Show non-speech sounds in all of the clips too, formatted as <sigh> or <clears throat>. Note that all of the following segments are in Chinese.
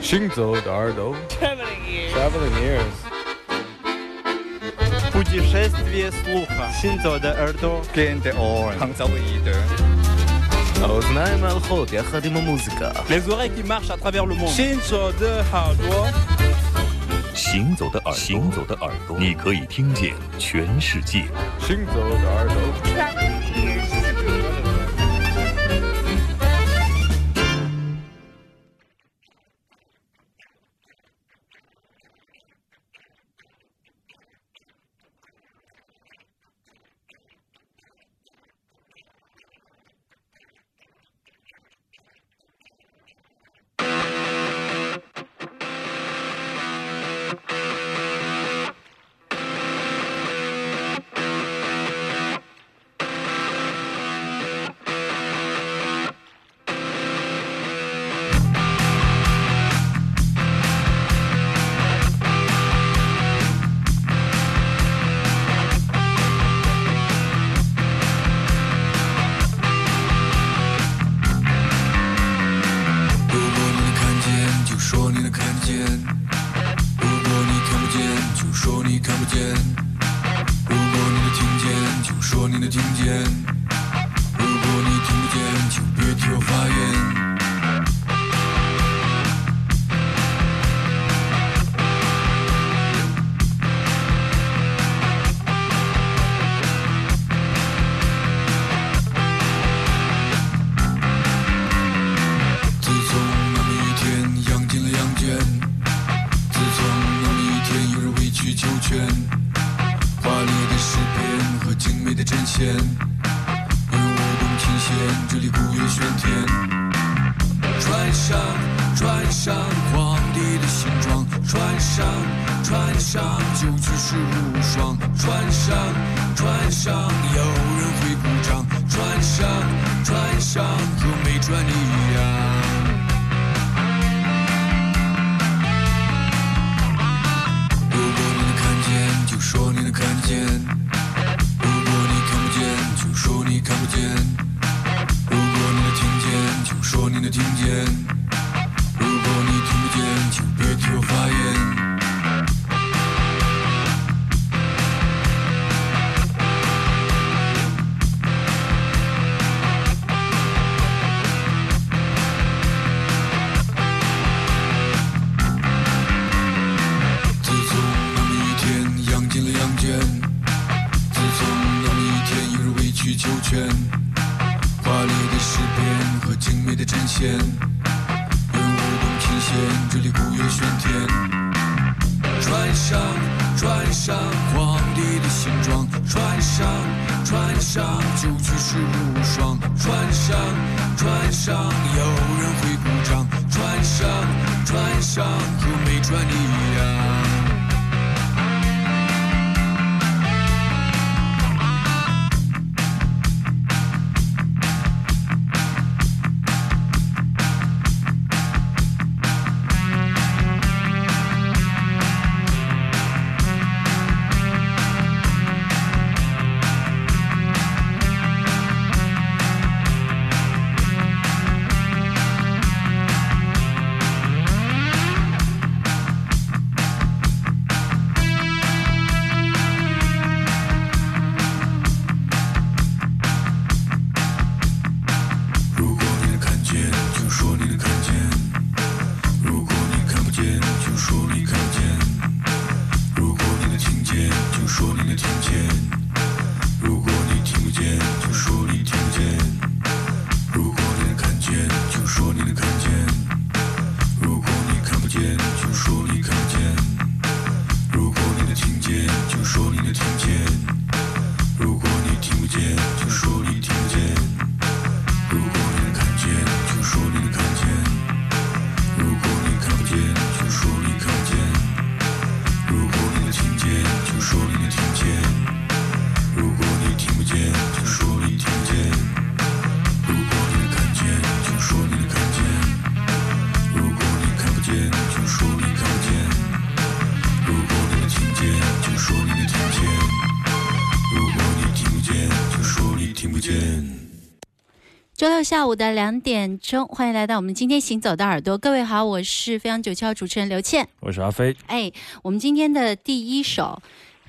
行走的耳朵 Traveling ears. Traveling ears Путешествие слуха. Синзо де Эрдо. Gente on. Hangzauide. האוזניים ההלכות יחד עם המוזיקה Les oreilles qui marchent à travers le monde. Shinzo de Hardwa. 行走的耳朵，行走的耳朵，你可以听见全世界。 行走的耳朵 上有人会鼓掌穿上穿上如没穿衣。如果你就说你如果你听不见就说你听不见周六下午的两点钟欢迎来到我们今天行走的耳朵。各位好我是飞扬九七号主持人刘倩。我是阿飞。哎我们今天的第一首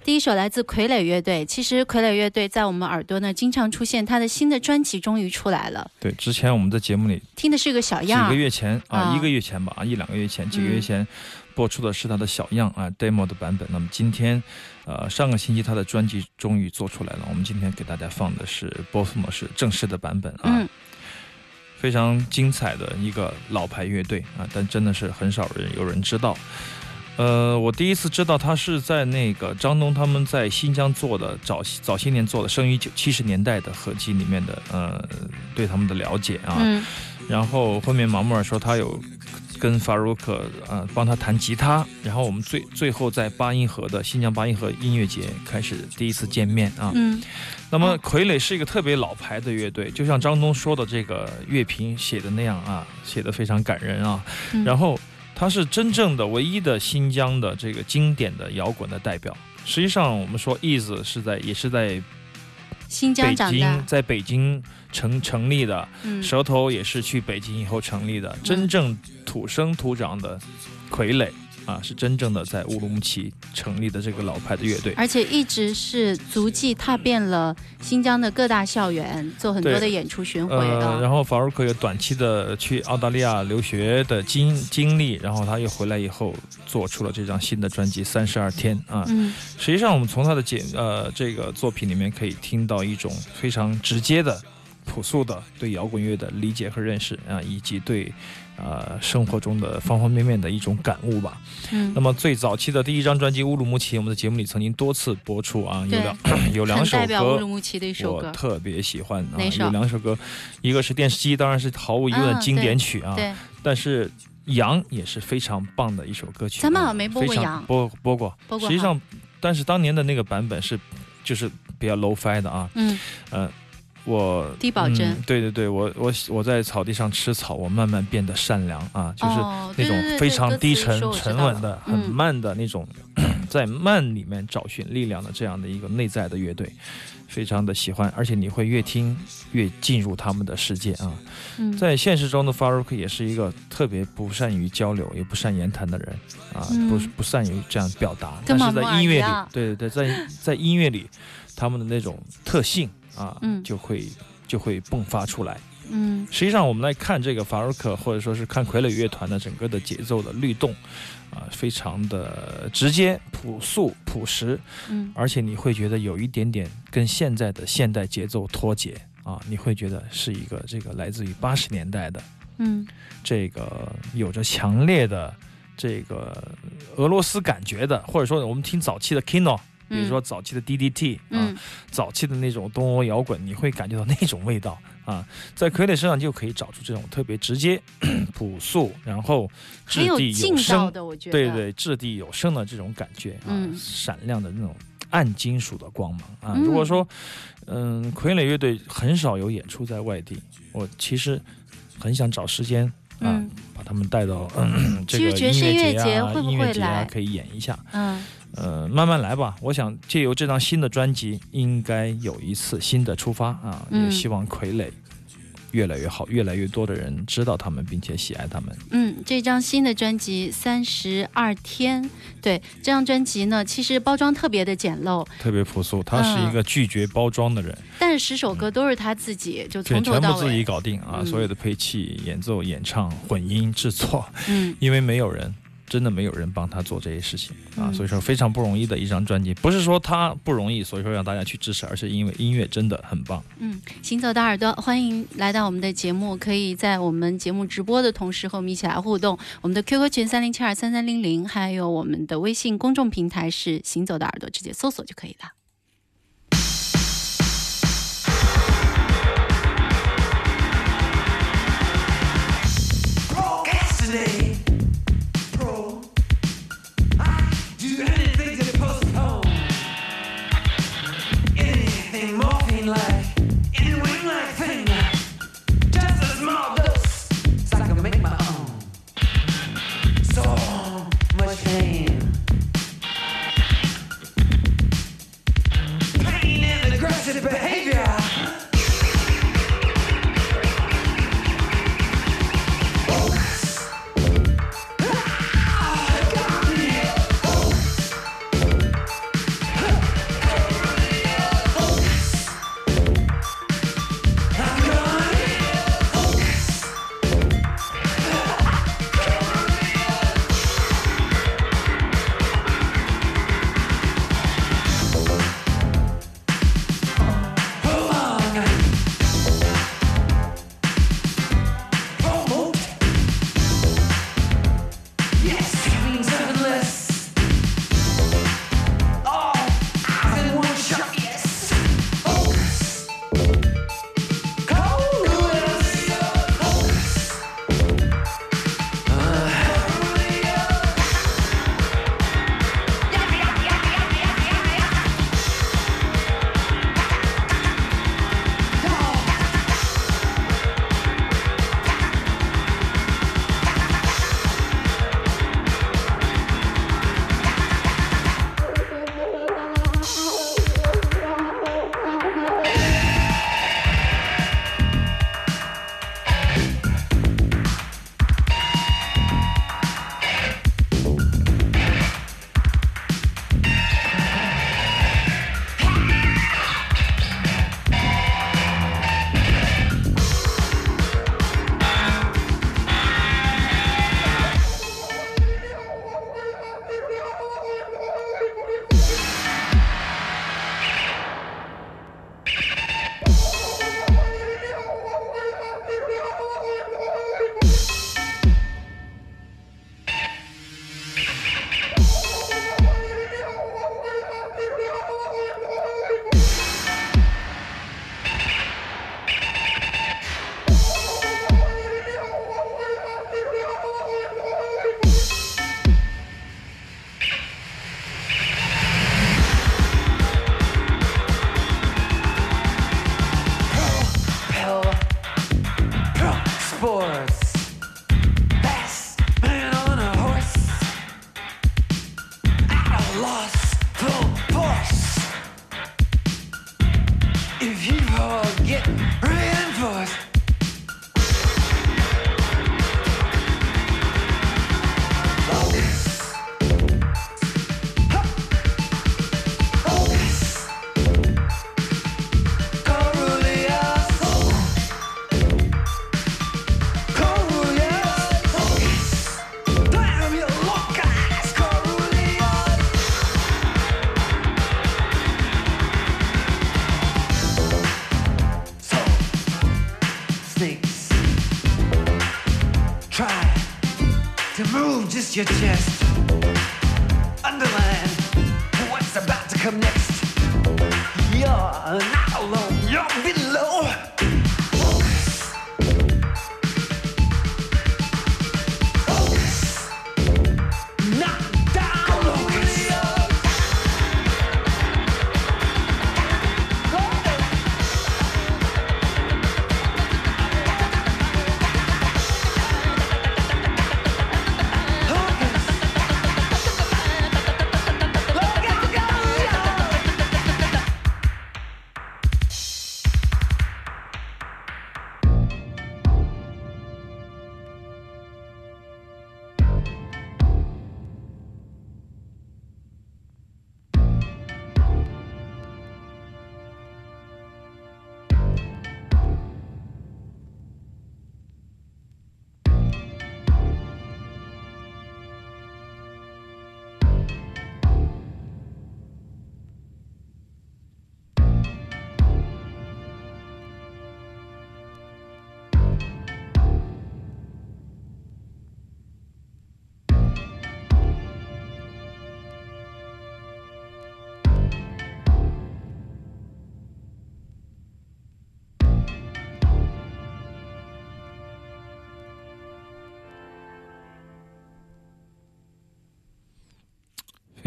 第一首来自傀儡乐队。其实傀儡乐队在我们耳朵呢经常出现，他的新的专辑终于出来了。对，之前我们在节目里听的是个小样，几个月前啊，啊一个月前吧，啊，一两个月前，几个月前播出的是他的小样啊 demo 的版本。那么今天，呃，上个星期他的专辑终于做出来了，我们今天给大家放的是播送的是正式的版本啊。嗯非常精彩的一个老牌乐队啊，但真的是很少人有人知道。呃，我第一次知道他是在那个张东他们在新疆做的早早些年做的生于九七十年代的合集里面的呃对他们的了解啊，嗯。然后后面马木尔说他有跟法鲁克呃帮他弹吉他，然后我们最最后在八音盒的新疆八音盒音乐节开始第一次见面啊，嗯。那么傀儡是一个特别老牌的乐队，就像张东说的这个乐评写的那样啊，写的非常感人啊。嗯。然后他是真正的唯一的新疆的这个经典的摇滚的代表。实际上，我们说 Is 是在也是在新疆北京长大，，在北京成成立的，嗯。舌头也是去北京以后成立的，真正土生土长的傀儡啊，是真正的在乌鲁木齐成立的这个老牌的乐队。而且一直是足迹踏遍了新疆的各大校园，做很多的演出巡回呃，啊。然后法鲁克有短期的去澳大利亚留学的经经历，然后他又回来以后做出了这张新的专辑《三十二天》啊。嗯实际上，我们从他的简呃这个作品里面可以听到一种非常直接的、朴素的对摇滚乐的理解和认识啊，以及对呃生活中的方方面面的一种感悟吧。嗯。那么最早期的第一张专辑《乌鲁木齐》，我们的节目里曾经多次播出啊，有对两 <clears throat> 有两首歌鲁木齐的一首歌，我特别喜欢啊，有两首歌，一个是电视机，当然是毫无疑问经典曲啊，对，但是。羊也是非常棒的一首歌曲，咱们好啊像没播过羊。播播过，播过实际上，但是当年的那个版本是就是比较 low fi 的啊，嗯。呃，我低保真嗯对对对，我我我在草地上吃草，我慢慢变得善良啊，就是哦那种非常低沉沉稳的、很嗯。慢的那种，<clears throat> 在慢里面找寻力量的这样的一个内在的乐队，非常的喜欢，而且你会越听越进入他们的世界啊。嗯。在现实中的 Farouk 也是一个特别不善于交流，也不善言谈的人啊，嗯。不不善于这样表达，但是在音乐里，对对对，在在音乐里，他们的那种特性啊，嗯就会就会迸发出来。嗯实际上，我们来看这个法尔克，或者说是看傀儡乐团的整个的节奏的律动，啊，非常的直接、朴素、朴实，嗯而且你会觉得有一点点跟现在的现代节奏脱节啊，你会觉得是一个这个来自于八十年代的嗯这个有着强烈的这个俄罗斯感觉的，或者说我们听早期的 Kino。比如说早期的 DDT 啊，嗯早期的那种东欧摇滚，你会感觉到那种味道啊，在傀儡身上就可以找出这种特别直接、<coughs> 朴素，然后掷地有声，的，我觉得。对对，掷地有声的这种感觉啊，嗯闪亮的那种暗金属的光芒啊。嗯如果说，嗯，傀儡乐队很少有演出在外地，我其实很想找时间啊，嗯把他们带到、嗯、<coughs> 这个音乐节节啊、音乐节啊，可以演一下。嗯呃，慢慢来吧。我想借由这张新的专辑，应该有一次新的出发啊！嗯也希望傀儡越来越好，越来越多的人知道他们，并且喜爱他们。嗯，这张新的专辑《三十二天》，对这张专辑呢，其实包装特别的简陋，特别朴素，他是一个拒绝包装的人，但是十首歌都是他自己，就，从头到全部自己。搞定啊！嗯所有的配器、演奏、演唱、混音、制作，嗯因为没有人。真的没有人帮他做这些事情啊，嗯所以说非常不容易的一张专辑。不是说他不容易，所以说让大家去支持，而是因为音乐真的很棒。嗯，行走的耳朵，欢迎来到我们的节目，可以在我们节目直播的同时和我们一起来互动。我们的 QQ 群三零七二三三零零，还有我们的微信公众平台是“行走的耳朵”，直接搜索就可以了。you. Your chest. Underline what's about to come next. You're not alone. You're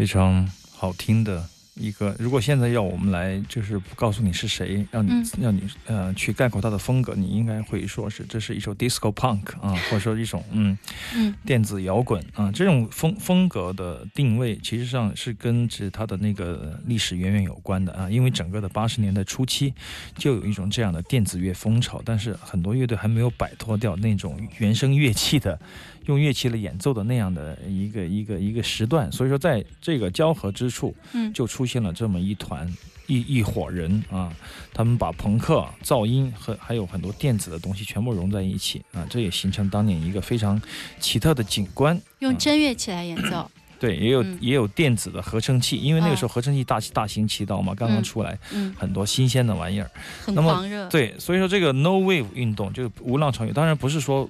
非常好听的一个。如果现在要我们来，就是告诉你是谁，让你、嗯让你呃去概括他的风格，你应该会说是这是一首 disco punk 啊，或者说一种嗯嗯电子摇滚啊，这种风风格的定位，其实上是跟着它的那个历史渊源有关的啊。因为整个的八十年代初期就有一种这样的电子乐风潮，但是很多乐队还没有摆脱掉那种原声乐器的用乐器来演奏的那样的一个一个一个时段，所以说在这个交合之处，嗯就出现了这么一团。一一伙人啊，他们把朋克、噪音和还有很多电子的东西全部融在一起啊，这也形成当年一个非常奇特的景观。用真乐器来演奏，对，也有、嗯也有电子的合成器，因为那个啊时候合成器大大行其道嘛，刚刚嗯出来，嗯，很多新鲜的玩意儿。很那么狂热，对，所以说这个 No Wave 运动就是无浪潮，当然不是说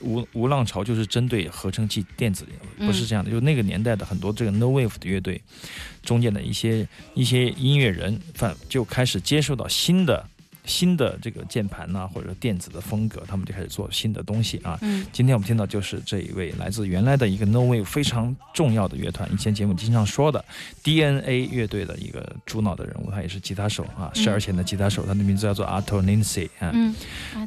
无无浪潮就是针对合成器电子，不是这样的，就那个年代的很多这个 No Wave 的乐队中间的一些一些音乐人，反就开始接受到新的新的这个键盘呐、或者电子的风格，他们就开始做新的东西啊。嗯今天我们听到就是这一位来自原来的一个 No Wave 非常重要的乐团，以前节目经常说的 DNA 乐队的一个主脑的人物，他也是吉他手啊，十二弦的吉他手，他的名字叫做 Arto Lindsay 啊。嗯，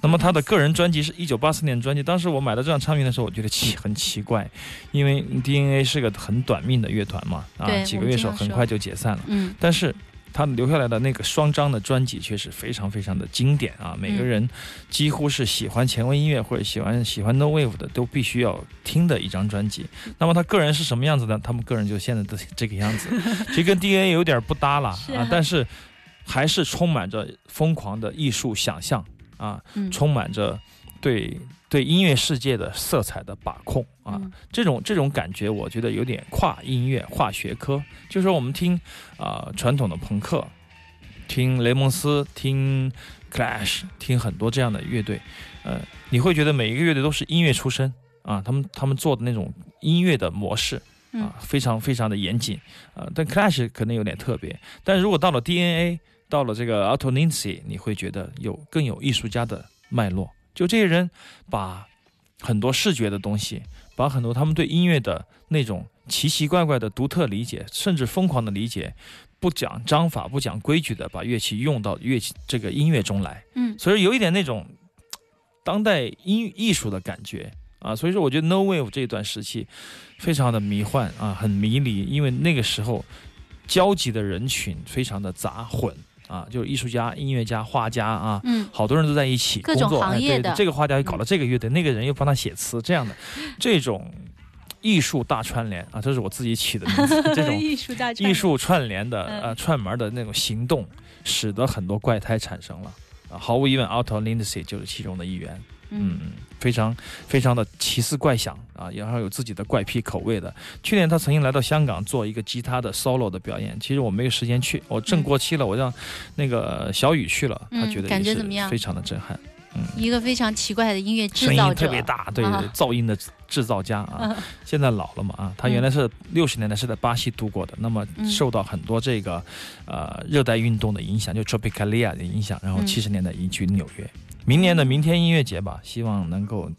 那么他的个人专辑是一九八四年专辑，当时我买到这张唱片的时候，我觉得奇很奇怪，因为 DNA 是个很短命的乐团嘛，啊，几个乐手很快就解散了。嗯但是他留下来的那个双张的专辑却是非常非常的经典啊！每个人几乎是喜欢前卫音乐或者喜欢喜欢 No Wave 的都必须要听的一张专辑。那么他个人是什么样子呢？他们个人就现在的这个样子，<laughs> 其实跟 DNA 有点不搭了啊但是还是充满着疯狂的艺术想象啊，嗯充满着对对音乐世界的色彩的把控啊。嗯这种这种感觉，我觉得有点跨音乐、跨学科。就是说，我们听啊、传统的朋克，听雷蒙斯，听 Clash，听很多这样的乐队，呃，你会觉得每一个乐队都是音乐出身啊，他们他们做的那种音乐的模式嗯啊，非常非常的严谨啊。但 Clash 可能有点特别，但如果到了 DNA，到了这个 Lindsay，你会觉得有更有艺术家的脉络。就这些人把很多视觉的东西，把很多他们对音乐的那种奇奇怪怪的独特理解，甚至疯狂的理解，不讲章法、不讲规矩的把乐器用到乐器这个音乐中来，嗯所以有一点那种当代音艺术的感觉啊。所以说，我觉得 No Wave 这段时期非常的迷幻啊，很迷离，因为那个时候交集的人群非常的杂混啊，就是艺术家、音乐家、画家啊，嗯好多人都在一起工作，哎对行业的这个画家又搞了这个乐队，那个人又帮他写词，这样的 <laughs> 这种艺术大串联啊，这是我自己起的名字，这种 <laughs> 艺术大艺术串联的嗯呃串门的那种行动，使得很多怪胎产生了啊。毫无疑问，Auto Lindsay 就是其中的一员。嗯嗯，非常非常的奇思怪想啊，然后有自己的怪癖口味的。去年他曾经来到香港做一个吉他的 solo 的表演，其实我没有时间去，我正过期了，我让那个小雨去了，他嗯觉得感觉怎么样非常的震撼。嗯一个非常奇怪的音乐制声音造者，特别大，对啊，噪音的制造家啊。嗯 <laughs> 现在老了嘛啊，他原来是六十年代是在巴西度过的，那么嗯受到很多这个呃热带运动的影响，就 Tropicalia 的影响，然后嗯七十年代移居纽约。明年的明天音乐节吧，希望能够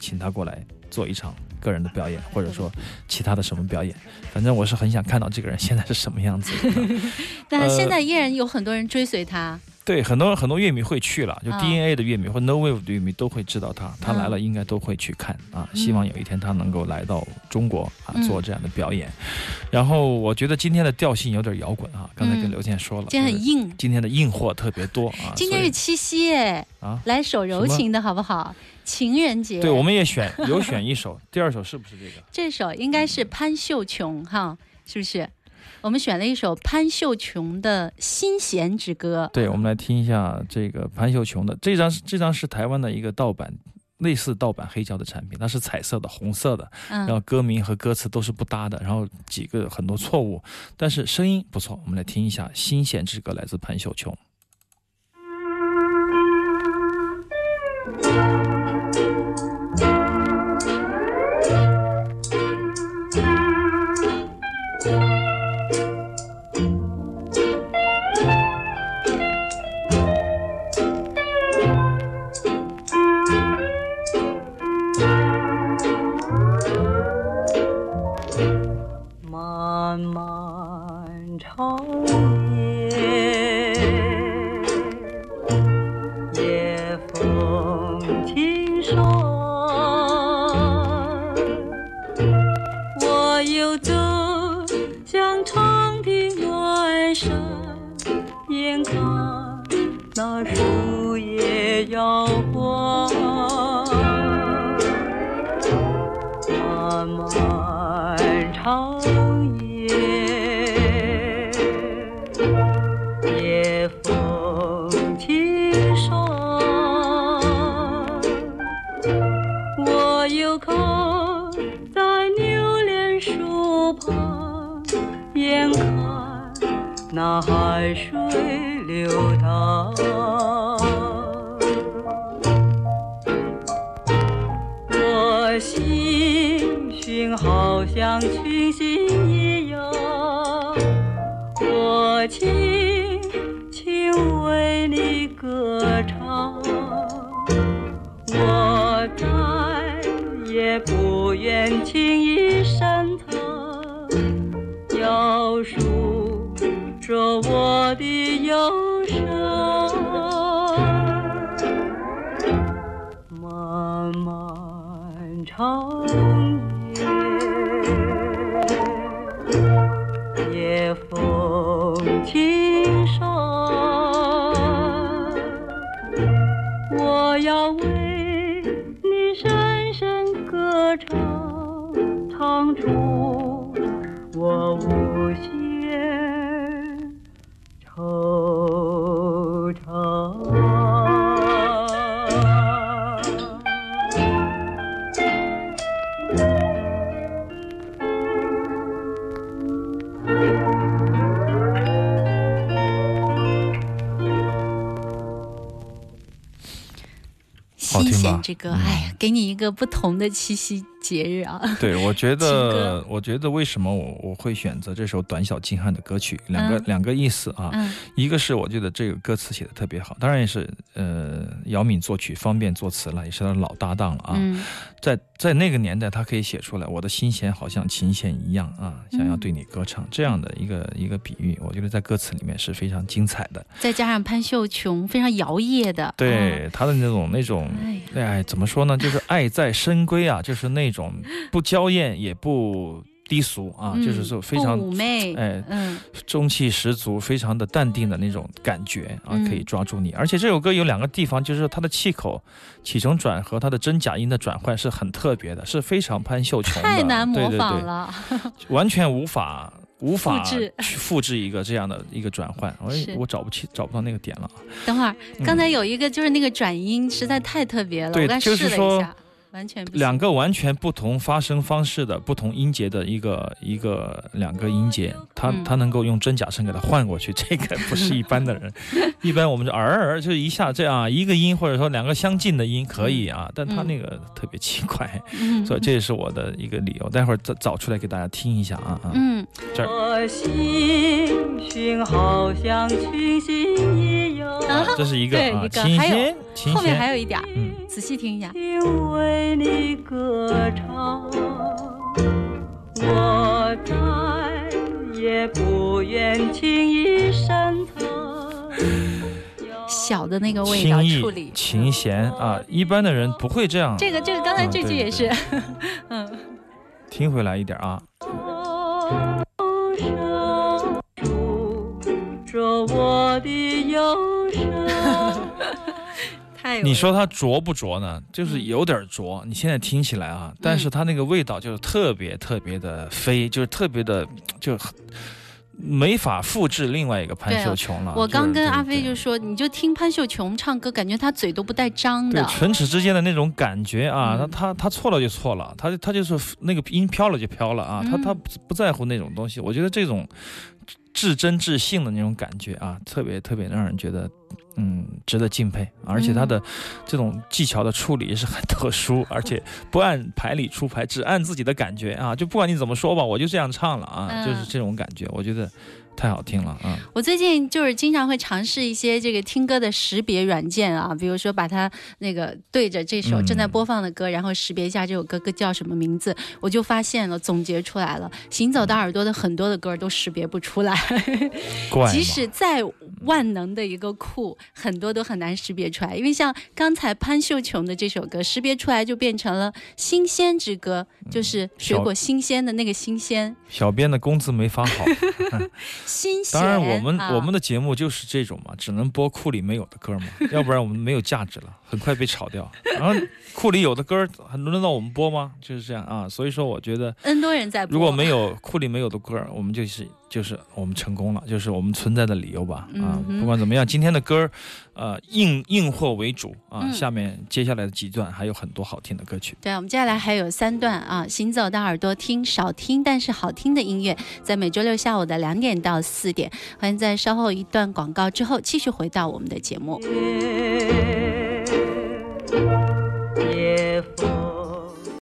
请他过来做一场个人的表演，或者说其他的什么表演。反正我是很想看到这个人现在是什么样子的。但 <laughs> 呃现在依然有很多人追随他。对，很多很多乐迷会去了，就啊 DNA 的乐迷或 No Wave 的乐迷都会知道他，他嗯来了应该都会去看啊。嗯希望有一天他能够来到中国啊嗯做这样的表演。然后我觉得今天的调性有点摇滚啊，刚才跟嗯刘健说了，今天就是很硬，今天的硬货特别多啊。今天是七夕耶，啊，来首柔情的好不好？情人节，对，我们也选有 <laughs> 选一首，第二首是不是这个？这首应该是潘秀琼哈，是不是？我们选了一首潘秀琼的《心弦之歌》。对，我们来听一下这个潘秀琼的这张，这张是台湾的一个盗版。类似盗版黑胶的产品，它是彩色的、红色的，然后嗯，歌名和歌词都是不搭的，然后几个很多错误，但是声音不错。我们来听一下《心弦之歌》，来自潘秀琼。树叶摇晃。漫漫长夜，夜风轻爽，我又靠在榴莲树旁，眼看那海水流淌。我再也不愿轻易深藏，要数着我心好听吧弦之歌，嗯哎呀，给你一个不同的七夕节日啊！<laughs> 对，我觉得，我觉得为什么我我会选择这首短小精悍的歌曲？两个、嗯两个意思啊，嗯一个是我觉得这个歌词写的特别好，当然也是呃姚敏作曲，方便作词了，也是他的老搭档了啊。嗯在在那个年代，他可以写出来“我的心弦好像琴弦一样啊，想要嗯对你歌唱”这样的一个一个比喻，我觉得在歌词里面是非常精彩的。再加上潘秀琼非常摇曳的，对他的那种那种呀，哎，怎么说呢？就是 <laughs> 爱在深闺啊，就是那种不娇艳也不低俗啊，嗯就是说非常妩媚，哎嗯中气十足，非常的淡定的那种感觉啊嗯，可以抓住你。而且这首歌有两个地方，就是它的气口起承转合它的真假音的转换是很特别的，是非常潘秀琼的，太难模对对对，完全无法。无法复制。去复制一个这样的一个转换，我是。我找不起找不到那个点了。等会儿，嗯。刚才有一个就是那个转音实在太特别了，对我刚才试了一下，完全不两个完全不同发声方式的不同音节的一个一个两个音节，他嗯。他能够用真假声给它换过去，这个不是一般的人。<laughs> 一般我们就儿儿就一下这样一个音或者说两个相近的音可以啊，但他那个特别奇怪，嗯。所以这也是我的一个理由。待会儿找找出来给大家听一下啊啊。嗯，这儿。我星星好像群星一样，啊，这是一个啊，对一个还有琴弦，后面还，有一点，嗯，仔细听一下。因为你歌唱，我再也不愿轻易深藏。小的那个味道轻易处理，琴弦啊，一般的人不会这样。这个这个刚才嗯这句也是，<laughs> 嗯，听回来一点啊，手住着我的忧伤。你说它浊不浊呢？就是有点浊，你现在听起来啊，但是它那个味道就是特别特别的飞，就是特别的就很没法复制另外一个潘秀琼了。我刚跟阿飞就说，你就听潘秀琼唱歌，感觉她嘴都不带张对的，唇齿之间的那种感觉啊，他嗯他他错了就错了，他他就是那个音飘了就飘了啊，他嗯他不不在乎那种东西。我觉得这种至真至性的那种感觉啊，特别特别让人觉得嗯值得敬佩，而且他的嗯。这种技巧的处理也是很特殊，而且不按牌理出牌，只按自己的感觉啊，就不管你怎么说吧，我就这样唱了啊，嗯就是这种感觉，我觉得太好听了啊。我最近就是经常会尝试一些这个听歌的识别软件啊，比如说把它那个对着这首嗯正在播放的歌，然后识别一下这首歌歌叫什么名字，我就发现了，总结出来了，行走的耳朵的很多的歌都识别不出来，<laughs> 即使再万能的一个库，很多都很难识别出来，因为像刚才潘秀琼的这首歌，识别出来就变成了新鲜之歌，就是水果新鲜的那个新鲜，小编的工资没发好。新鲜。当然，我们、啊我们的节目就是这种嘛，只能播库里没有的歌嘛，要不然我们没有价值了，很快被炒掉。然后库里有的歌，还轮到我们播吗？就是这样啊。所以说，我觉得 N <laughs> 多人在播，如果没有库里没有的歌，我们就是就是我们成功了，就是我们存在的理由吧。啊嗯，不管怎么样，今天的歌，呃，硬硬货为主啊。嗯下面接下来的几段还有很多好听的歌曲。对，我们接下来还有三段啊，行走的耳朵听少听但是好听的音乐，在每周六下午的两点到四点，欢迎在稍后一段广告之后继续回到我们的节目。夜